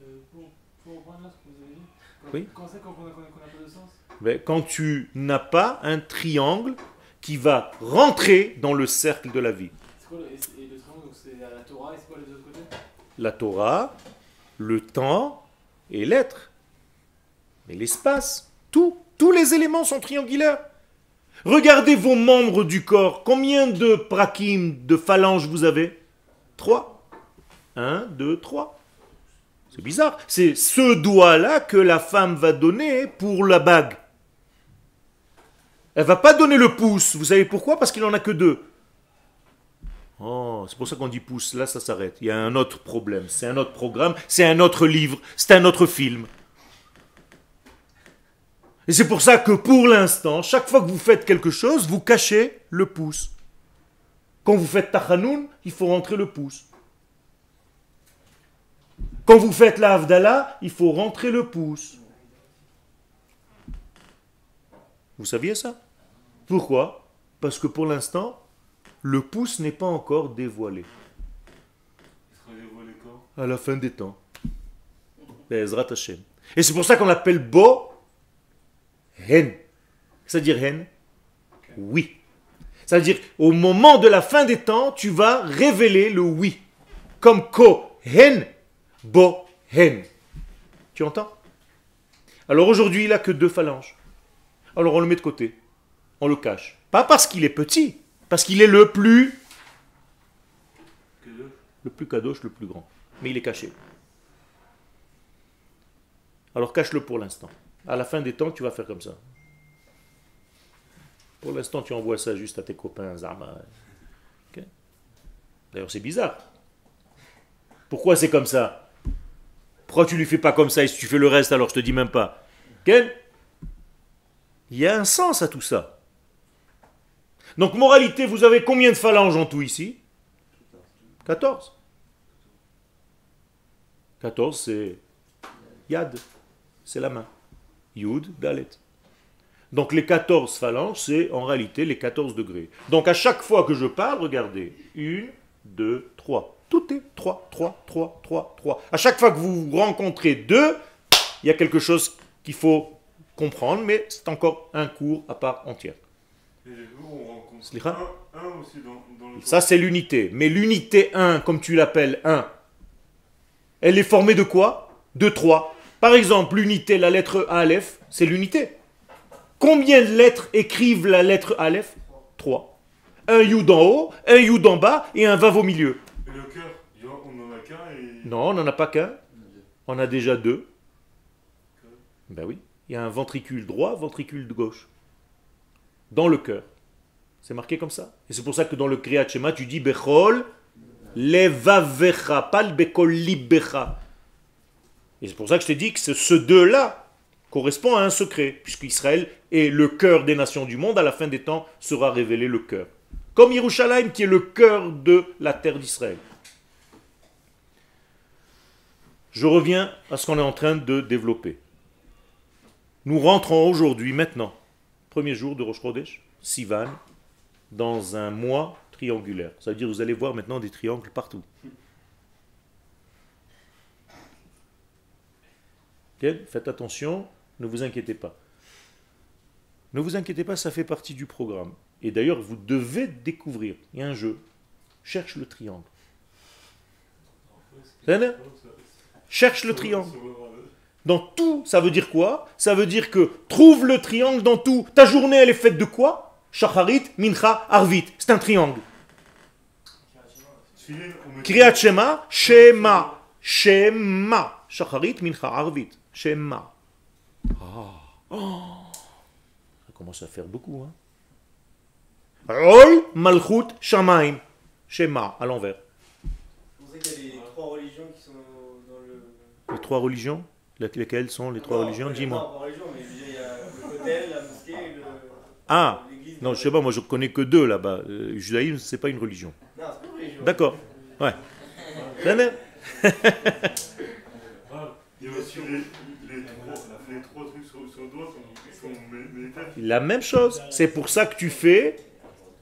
Euh, pour, pour reprendre là ce que vous avez dit, quand, Oui. quand c'est qu'on qu'on a, qu'on a- qu'on a pas de sens Mais quand tu n'as pas un triangle qui va rentrer dans le cercle de la vie. C'est quoi le, et, et le triangle, donc c'est la Torah et c'est quoi les autres côtés? La Torah, le temps et l'être. Mais l'espace, tout, tous les éléments sont triangulaires. Regardez vos membres du corps. Combien de prakim, de phalanges vous avez? Trois. Un, deux, trois. C'est bizarre. C'est ce doigt-là que la femme va donner pour la bague. Elle va pas donner le pouce. Vous savez pourquoi? Parce qu'il en a que deux. Oh, c'est pour ça qu'on dit pouce. Là, ça s'arrête. Il y a un autre problème. C'est un autre programme. C'est un autre livre. C'est un autre film. Et c'est pour ça que pour l'instant, chaque fois que vous faites quelque chose, vous cachez le pouce. Quand vous faites tachanoun, il faut rentrer le pouce. Quand vous faites la Havdalah, il faut rentrer le pouce. Vous saviez ça? Pourquoi? Parce que pour l'instant, le pouce n'est pas encore dévoilé. À la fin des temps. Et c'est pour ça qu'on l'appelle Bo Hen. C'est-à-dire Hen Oui. C'est-à-dire, au moment de la fin des temps, tu vas révéler le oui. Comme Ko Hen, Bo Hen. Tu entends? Alors aujourd'hui, il n'a que deux phalanges. Alors on le met de côté. On le cache. Pas parce qu'il est petit, Parce qu'il est le plus, le plus kadosh, le plus grand. Mais il est caché. Alors cache-le pour l'instant. À la fin des temps, tu vas faire comme ça. Pour l'instant, tu envoies ça juste à tes copains Zama. Ok D'ailleurs, c'est bizarre. Pourquoi c'est comme ça? Pourquoi tu lui fais pas comme ça et si tu fais le reste, alors je te dis même pas. Il y a un sens à tout ça. Donc, moralité, vous avez combien de phalanges en tout ici? 14. 14, c'est Yad, c'est la main. Yud, Dalet. Donc les 14 phalanges, c'est en réalité les 14 degrés. Donc à chaque fois que je parle, regardez, 1, 2, 3. Tout est 3, 3, 3, 3, 3. À chaque fois que vous rencontrez deux, il y a quelque chose qu'il faut comprendre, mais c'est encore un cours à part entière. Et on rencontre un, un aussi dans, dans le Ça, c'est l'unité. Mais l'unité 1, comme tu l'appelles 1, elle est formée de quoi? De 3. Par exemple, l'unité, la lettre Aleph, c'est l'unité. Combien de lettres écrivent la lettre Aleph? 3. Un Yud en haut, un Yud en bas et un Vav au milieu. Et le cœur, on en a qu'un et. Non, on n'en a pas qu'un. On a déjà deux. Ben oui. Il y a un ventricule droit, ventricule de gauche. Dans le cœur. C'est marqué comme ça. Et c'est pour ça que dans le Kriyat Shema, tu dis Bechol levavecha, pas le Bechol libecha. Et c'est pour ça que je t'ai dit que ce, deux-là correspond à un secret, puisque Israël est le cœur des nations du monde, à la fin des temps sera révélé le cœur. Comme Yerushalayim qui est le cœur de la terre d'Israël. Je reviens à ce qu'on est en train de développer. Nous rentrons aujourd'hui, maintenant, premier jour de Rosh Chodesh, Sivan, dans un mois triangulaire. Ça veut dire que vous allez voir maintenant des triangles partout. Faites attention, ne vous inquiétez pas. Ne vous inquiétez pas, ça fait partie du programme. Et d'ailleurs, vous devez découvrir. Il y a un jeu. Cherche le triangle. Cherche le triangle. Dans tout, ça veut dire quoi? Ça veut dire que trouve le triangle dans tout. Ta journée, elle est faite de quoi? Shacharit, Mincha, Arvit. C'est un triangle. Kriyat Shema, Shema. Shema. Shacharit, Mincha, Arvit. Shema. Ah. Oh. Ça commence à faire beaucoup. Hein Rol, Malchut, Shamaim. Shema, à l'envers. Pour ça qu'il y a les trois religions qui sont dans le. Les trois religions? Lesquelles sont les trois Non, religions? Dis-moi. pas religion, mais je veux dire, il y a le Kotel, la mosquée et le. Ah. Non, je sais pas, moi je connais que deux là-bas. Euh, Le judaïsme, c'est pas une religion. Non, c'est pas une religion. D'accord. Ouais. Ça va Il y a aussi les, les, trois, les trois trucs sur, sur le doigt sont. La même chose. C'est pour ça que tu fais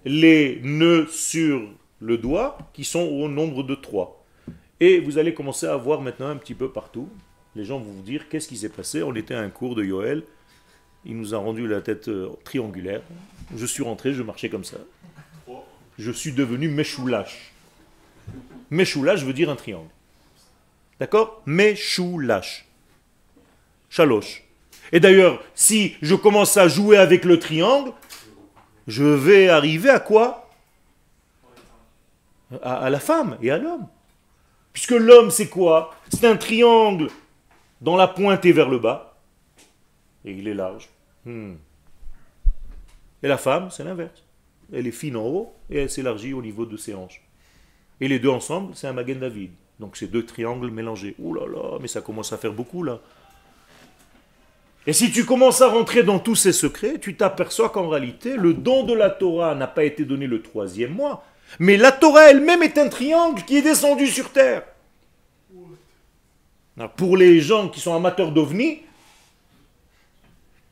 les nœuds sur le doigt qui sont au nombre de trois. Et vous allez commencer à voir maintenant un petit peu partout. Les gens vont vous dire qu'est-ce qui s'est passé. On était à un cours de Yoel. Il nous a rendu la tête euh, triangulaire. Je suis rentré, je marchais comme ça. Je suis devenu Meshoulash. Meshoulash veut dire un triangle. D'accord? Meshoulash. Chaloche. Et d'ailleurs, si je commence à jouer avec le triangle, je vais arriver à quoi? À, à la femme et à l'homme. Puisque l'homme, c'est quoi? C'est un triangle dont la pointe est vers le bas, et il est large. Hmm. Et la femme, c'est l'inverse. Elle est fine en haut, et elle s'élargit au niveau de ses hanches. Et les deux ensemble, c'est un Magen David. Donc c'est deux triangles mélangés. Ouh là là, mais ça commence à faire beaucoup là. Et si tu commences à rentrer dans tous ces secrets, tu t'aperçois qu'en réalité, le don de la Torah n'a pas été donné le troisième mois, mais la Torah elle-même est un triangle qui est descendu sur terre. Alors, pour les gens qui sont amateurs d'ovnis,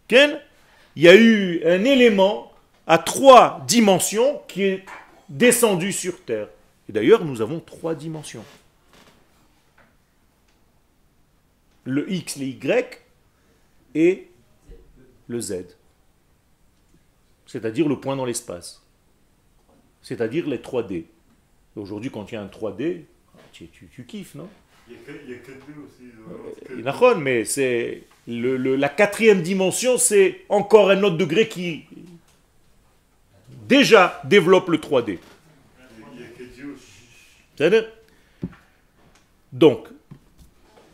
Ken, il y a eu un élément à trois dimensions qui est descendu sur terre. Et d'ailleurs, nous avons trois dimensions. le X, les Y et le Z. C'est-à-dire le point dans l'espace. C'est-à-dire les 3D. Aujourd'hui, quand il y a un 3D, tu, kiffes, non? Il y a 4D aussi. Euh, mais c'est la quatrième dimension, c'est encore un autre degré qui déjà développe le 3D. Donc,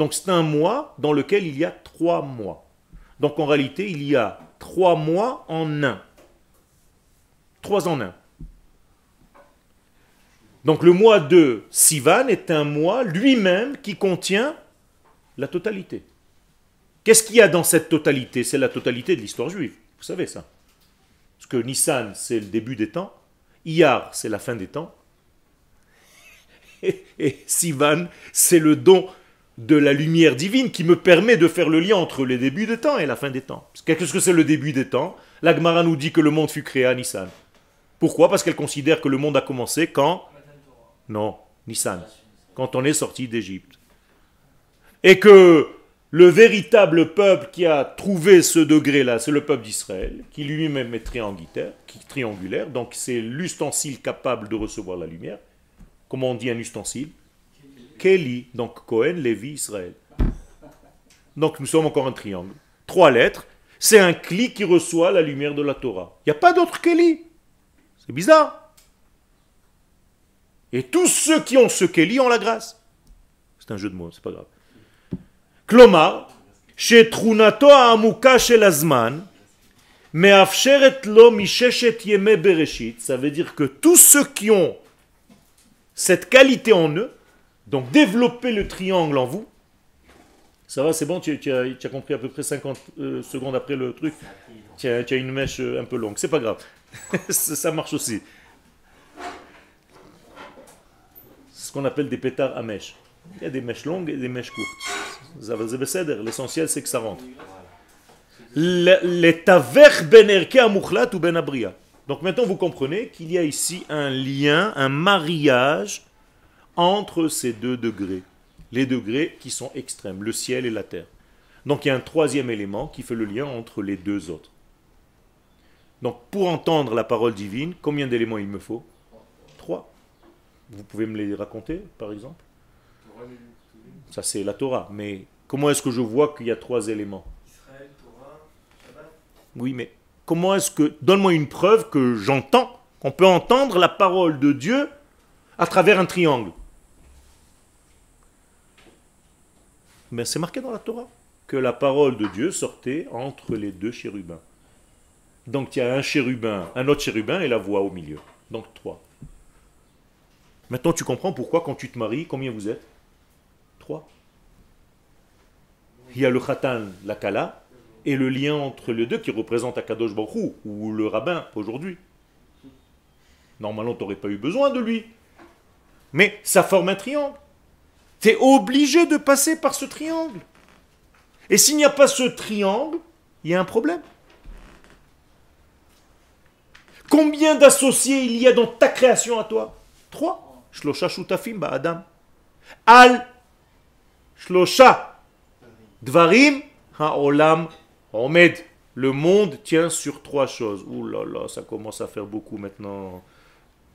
Donc c'est un mois dans lequel il y a trois mois. Donc en réalité, il y a trois mois en un. Trois en un. Donc le mois de Sivan est un mois lui-même qui contient la totalité. Qu'est-ce qu'il y a dans cette totalité? C'est la totalité de l'histoire juive. Vous savez ça. Parce que Nissan, c'est le début des temps. Iyar, c'est la fin des temps. Et, et Sivan, c'est le don de la lumière divine qui me permet de faire le lien entre les débuts des temps et la fin des temps. Qu'est-ce que c'est le début des temps? La Gemara nous dit que le monde fut créé à Nissan. Pourquoi? Parce qu'elle considère que le monde a commencé quand? Non, Nissan. Quand on est sorti d'Égypte. Et que le véritable peuple qui a trouvé ce degré-là, c'est le peuple d'Israël, qui lui-même est triangulaire, triangulaire, donc c'est l'ustensile capable de recevoir la lumière. Comment on dit un ustensile? Keli, donc Cohen, Lévi, Israël. Donc nous sommes encore un triangle. Trois lettres, c'est un cli qui reçoit la lumière de la Torah. Il n'y a pas d'autre Keli. C'est bizarre. Et tous ceux qui ont ce Keli ont la grâce. C'est un jeu de mots, c'est pas grave. Klomar, chez Trunato Amuka chez Lazman, ça veut dire que tous ceux qui ont cette qualité en eux donc développez le triangle en vous. Ça va, c'est bon, tu, as, compris à peu près 50 euh, secondes après le truc. Tu as, une mèche euh, un peu longue, c'est pas grave. ça marche aussi. C'est ce qu'on appelle des pétards à mèche. Il y a des mèches longues et des mèches courtes. L'essentiel, c'est que ça rentre. Les taver ben ou ben abria. Donc maintenant, vous comprenez qu'il y a ici un lien, un mariage entre ces deux degrés. Les degrés qui sont extrêmes, le ciel et la terre. Donc il y a un troisième élément qui fait le lien entre les deux autres. Donc pour entendre la parole divine, combien d'éléments il me faut? Trois. Vous pouvez me les raconter, par exemple? Ça c'est la Torah. Mais comment est-ce que je vois qu'il y a trois éléments? Israël, Torah, Shabbat. Oui, mais comment est-ce que... Donne-moi une preuve que j'entends, qu'on peut entendre la parole de Dieu à travers un triangle. Mais c'est marqué dans la Torah que la parole de Dieu sortait entre les deux chérubins. Donc il y a un chérubin, un autre chérubin et la voix au milieu. Donc trois. Maintenant tu comprends pourquoi quand tu te maries, combien vous êtes? Trois. Il y a le khatan, la kala, et le lien entre les deux qui représente Akadosh Baruch ou le rabbin aujourd'hui. Normalement, tu n'aurais pas eu besoin de lui. Mais ça forme un triangle. Tu es obligé de passer par ce triangle. Et s'il n'y a pas ce triangle, il y a un problème. Combien d'associés il y a dans ta création à toi? Trois. Shlosha shutafim ba'adam. Al shlosha dvarim ha'olam omed. Le monde tient sur trois choses. Ouh là là, ça commence à faire beaucoup maintenant.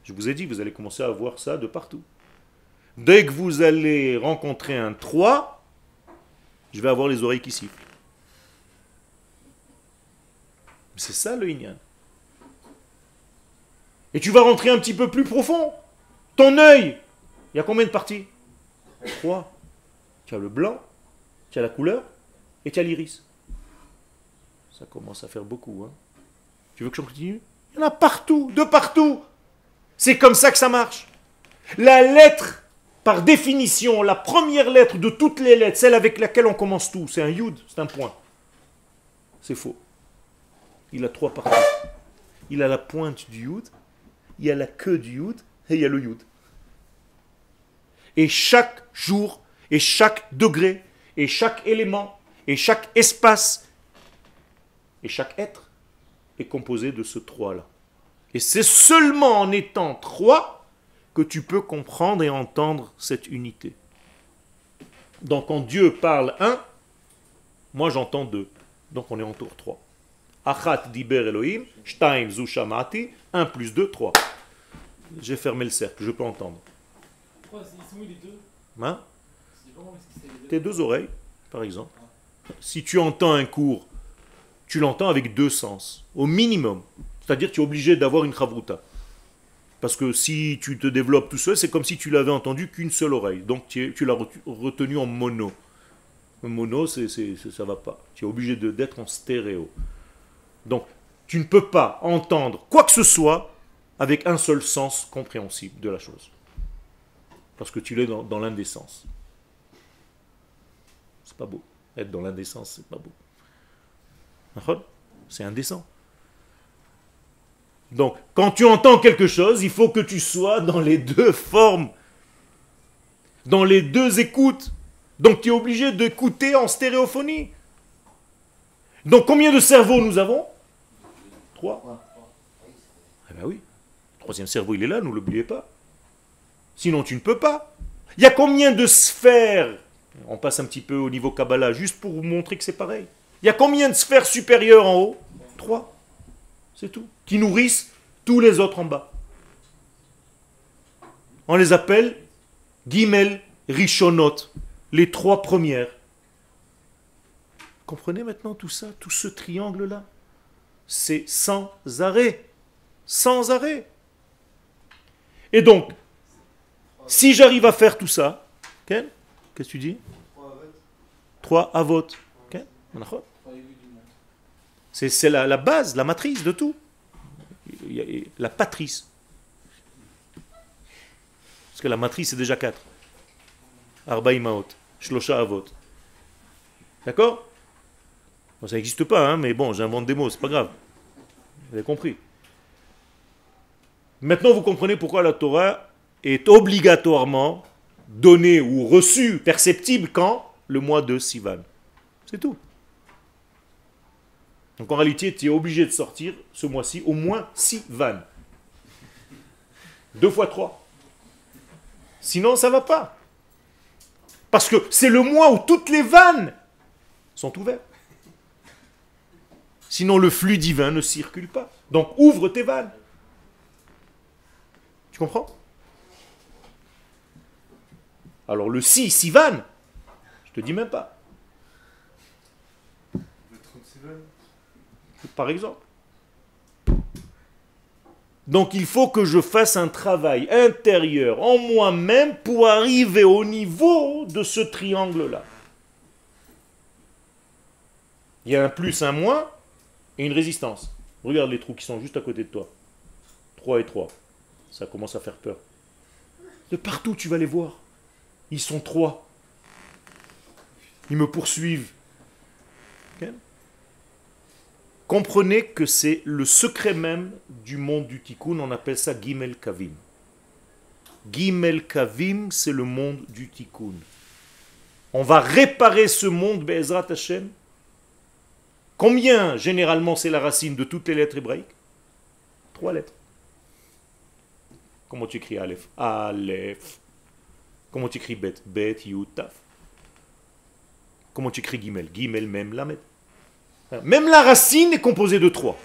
Je vous ai dit, vous allez commencer à voir ça de partout. Dès que vous allez rencontrer un 3, je vais avoir les oreilles qui sifflent. C'est ça le Inyan. Et tu vas rentrer un petit peu plus profond. Ton œil, il y a combien de parties? Trois. Tu as le blanc, tu as la couleur et tu as l'iris. Ça commence à faire beaucoup. Hein. Tu veux que je continue? Il y en a partout, de partout. C'est comme ça que ça marche. La lettre, par définition, la première lettre de toutes les lettres, celle avec laquelle on commence tout, c'est un yud, c'est un point. C'est faux. Il a trois parties. Il a la pointe du yud, il y a la queue du yud et il y a le yud. Et chaque jour, et chaque degré, et chaque élément, et chaque espace, et chaque être est composé de ce trois-là. Et c'est seulement en étant trois que tu peux comprendre et entendre cette unité. Donc quand Dieu parle un, moi j'entends deux. Donc on est en tour 3. Achat diber Elohim, shtaim zu shamati, 1 plus 2, 3. J'ai fermé le cercle, je peux entendre. Pourquoi ils sont où les deux? Hein? Les deux? Tes deux oreilles, par exemple. Si tu entends un cours, tu l'entends avec deux sens, au minimum. C'est-à-dire que tu es obligé d'avoir une chavruta. Parce que si tu te développes tout seul, c'est comme si tu l'avais entendu qu'une seule oreille. Donc tu, l'as retenu en mono. Mono, c'est, c'est- ça va pas. Tu es obligé d'être en stéréo. Donc tu ne peux pas entendre quoi que ce soit avec un seul sens compréhensible de la chose. Parce que tu l'es dans, dans l'indécence. C'est pas beau. Être dans l'indécence, c'est pas beau. C'est indécent. Donc, quand tu entends quelque chose, il faut que tu sois dans les deux formes, dans les deux écoutes. Donc, tu es obligé d'écouter en stéréophonie. Donc, combien de cerveaux nous avons? Trois. Ah ben oui. Le troisième cerveau, il est là, ne l'oubliez pas. Sinon, tu ne peux pas. Il y a combien de sphères? On passe un petit peu au niveau Kabbalah, juste pour vous montrer que c'est pareil. Il y a combien de sphères supérieures en haut? Trois. C'est tout. Qui nourrissent tous les autres en bas. On les appelle Gimel Rishonot, les trois premières. Comprenez maintenant tout ça, tout ce triangle-là? C'est sans arrêt. Sans arrêt. Et donc, si j'arrive à faire tout ça, qu'est-ce que tu dis? Trois avot. Ken, D'accord Trois aiguilles du monde. c'est c'est la, la base, la matrice de tout. La patrice. Parce que la matrice, c'est déjà quatre. Arba imaot, shlosha avot. D'accord? Ça n'existe pas, hein, mais bon, j'invente des mots, c'est pas grave. Vous avez compris. Maintenant, vous comprenez pourquoi la Torah est obligatoirement donnée ou reçue, perceptible quand? Le mois de Sivan. C'est tout. Donc en réalité, tu es obligé de sortir ce mois-ci au moins 6 vannes. Deux fois trois. Sinon, ça va pas. Parce que c'est le mois où toutes les vannes sont ouvertes. Sinon, le flux divin ne circule pas. Donc, ouvre tes vannes. Tu comprends? Alors, le si, si vannes, je te dis même pas. Le 36 vannes. Par exemple. Donc il faut que je fasse un travail intérieur en moi-même pour arriver au niveau de ce triangle-là. Il y a un plus, un moins et une résistance. Regarde les trous qui sont juste à côté de toi. 3 et 3. Ça commence à faire peur. De partout tu vas les voir. Ils sont trois. Ils me poursuivent. Comprenez que c'est le secret même du monde du tikkun, on appelle ça Gimel Kavim. Gimel Kavim, c'est le monde du tikkun. On va réparer ce monde, Be'ezrat Hashem. Combien, généralement, c'est la racine de toutes les lettres hébraïques? Trois lettres. Comment tu écris Aleph? Aleph. Comment tu écris Bet? Bet, Yud, Taf. Comment tu écris Gimel? Gimel, Mem, Lamed. Même la racine est composée de trois.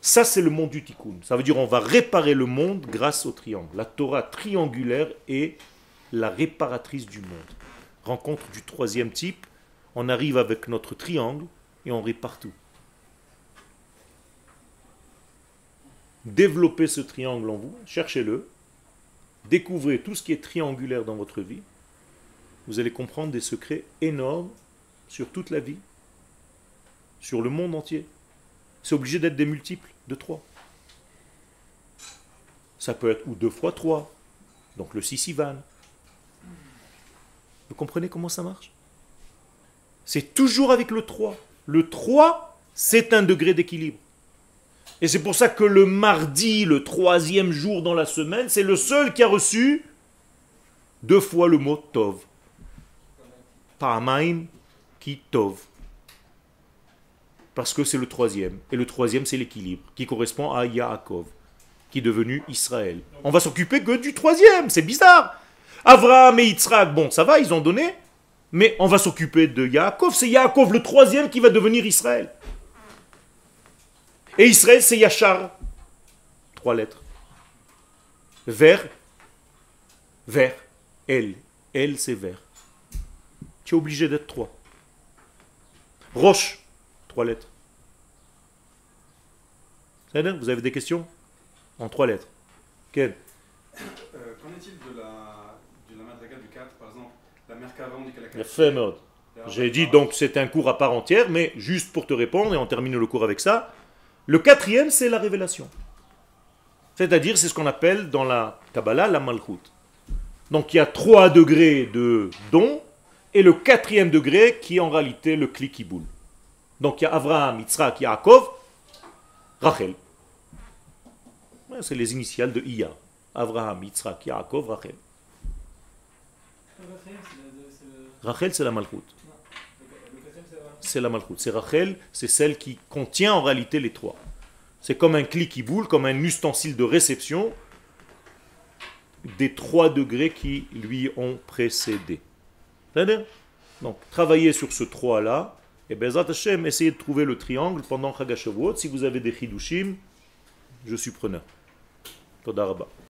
Ça, c'est le monde du tikkun. Ça veut dire on va réparer le monde grâce au triangle. La Torah triangulaire est la réparatrice du monde. Rencontre du troisième type, on arrive avec notre triangle et on répare tout. Développez ce triangle en vous, cherchez-le, découvrez tout ce qui est triangulaire dans votre vie. Vous allez comprendre des secrets énormes sur toute la vie sur le monde entier. C'est obligé d'être des multiples de 3. Ça peut être ou 2 fois 3, donc le 6 Ivan. Vous comprenez comment ça marche? C'est toujours avec le 3. Le 3, c'est un degré d'équilibre. Et c'est pour ça que le mardi, le troisième jour dans la semaine, c'est le seul qui a reçu deux fois le mot Tov. Ki Tov parce que c'est le troisième. Et le troisième, c'est l'équilibre, qui correspond à Yaakov. qui est devenu Israël. On va s'occuper que du troisième, c'est bizarre. Abraham et Yitzhak, bon, ça va, ils ont donné, mais on va s'occuper de Yaakov. C'est Yaakov le troisième qui va devenir Israël. Et Israël, c'est Yachar. Trois lettres. Vers, vers, elle. Elle, c'est vers. Tu es obligé d'être trois. Roche, trois lettres. Vous avez des questions En trois lettres. Quelle Euh, Qu'en est-il de la, de la du 4, par exemple La Merkava, on dit qu'elle a La 4. Femod. J'ai dit donc c'est un cours à part entière, mais juste pour te répondre, et on termine le cours avec ça, le quatrième c'est la révélation. C'est-à-dire c'est ce qu'on appelle dans la Kabbalah la Malchut. Donc il y a trois degrés de don, et le quatrième degré qui est en réalité le Klikiboul. Donc il y a Avraham, Yitzhak, Yaakov, Rachel. C'est les initiales de Iya. Avraham, Yitzhak, Yaakov, Rachel. Rachel c'est la quatrième, c'est la- Malchut. C'est Rachel, c'est celle qui contient en réalité les trois. C'est comme un cli qui boule, comme un ustensile de réception des trois degrés qui lui ont précédé. Donc, travaillez sur ce 3-là, et Bezat Hashem, essayez de trouver le triangle pendant Chagashavuot. Si vous avez des chidushim, je suis preneur. Toda Rabba.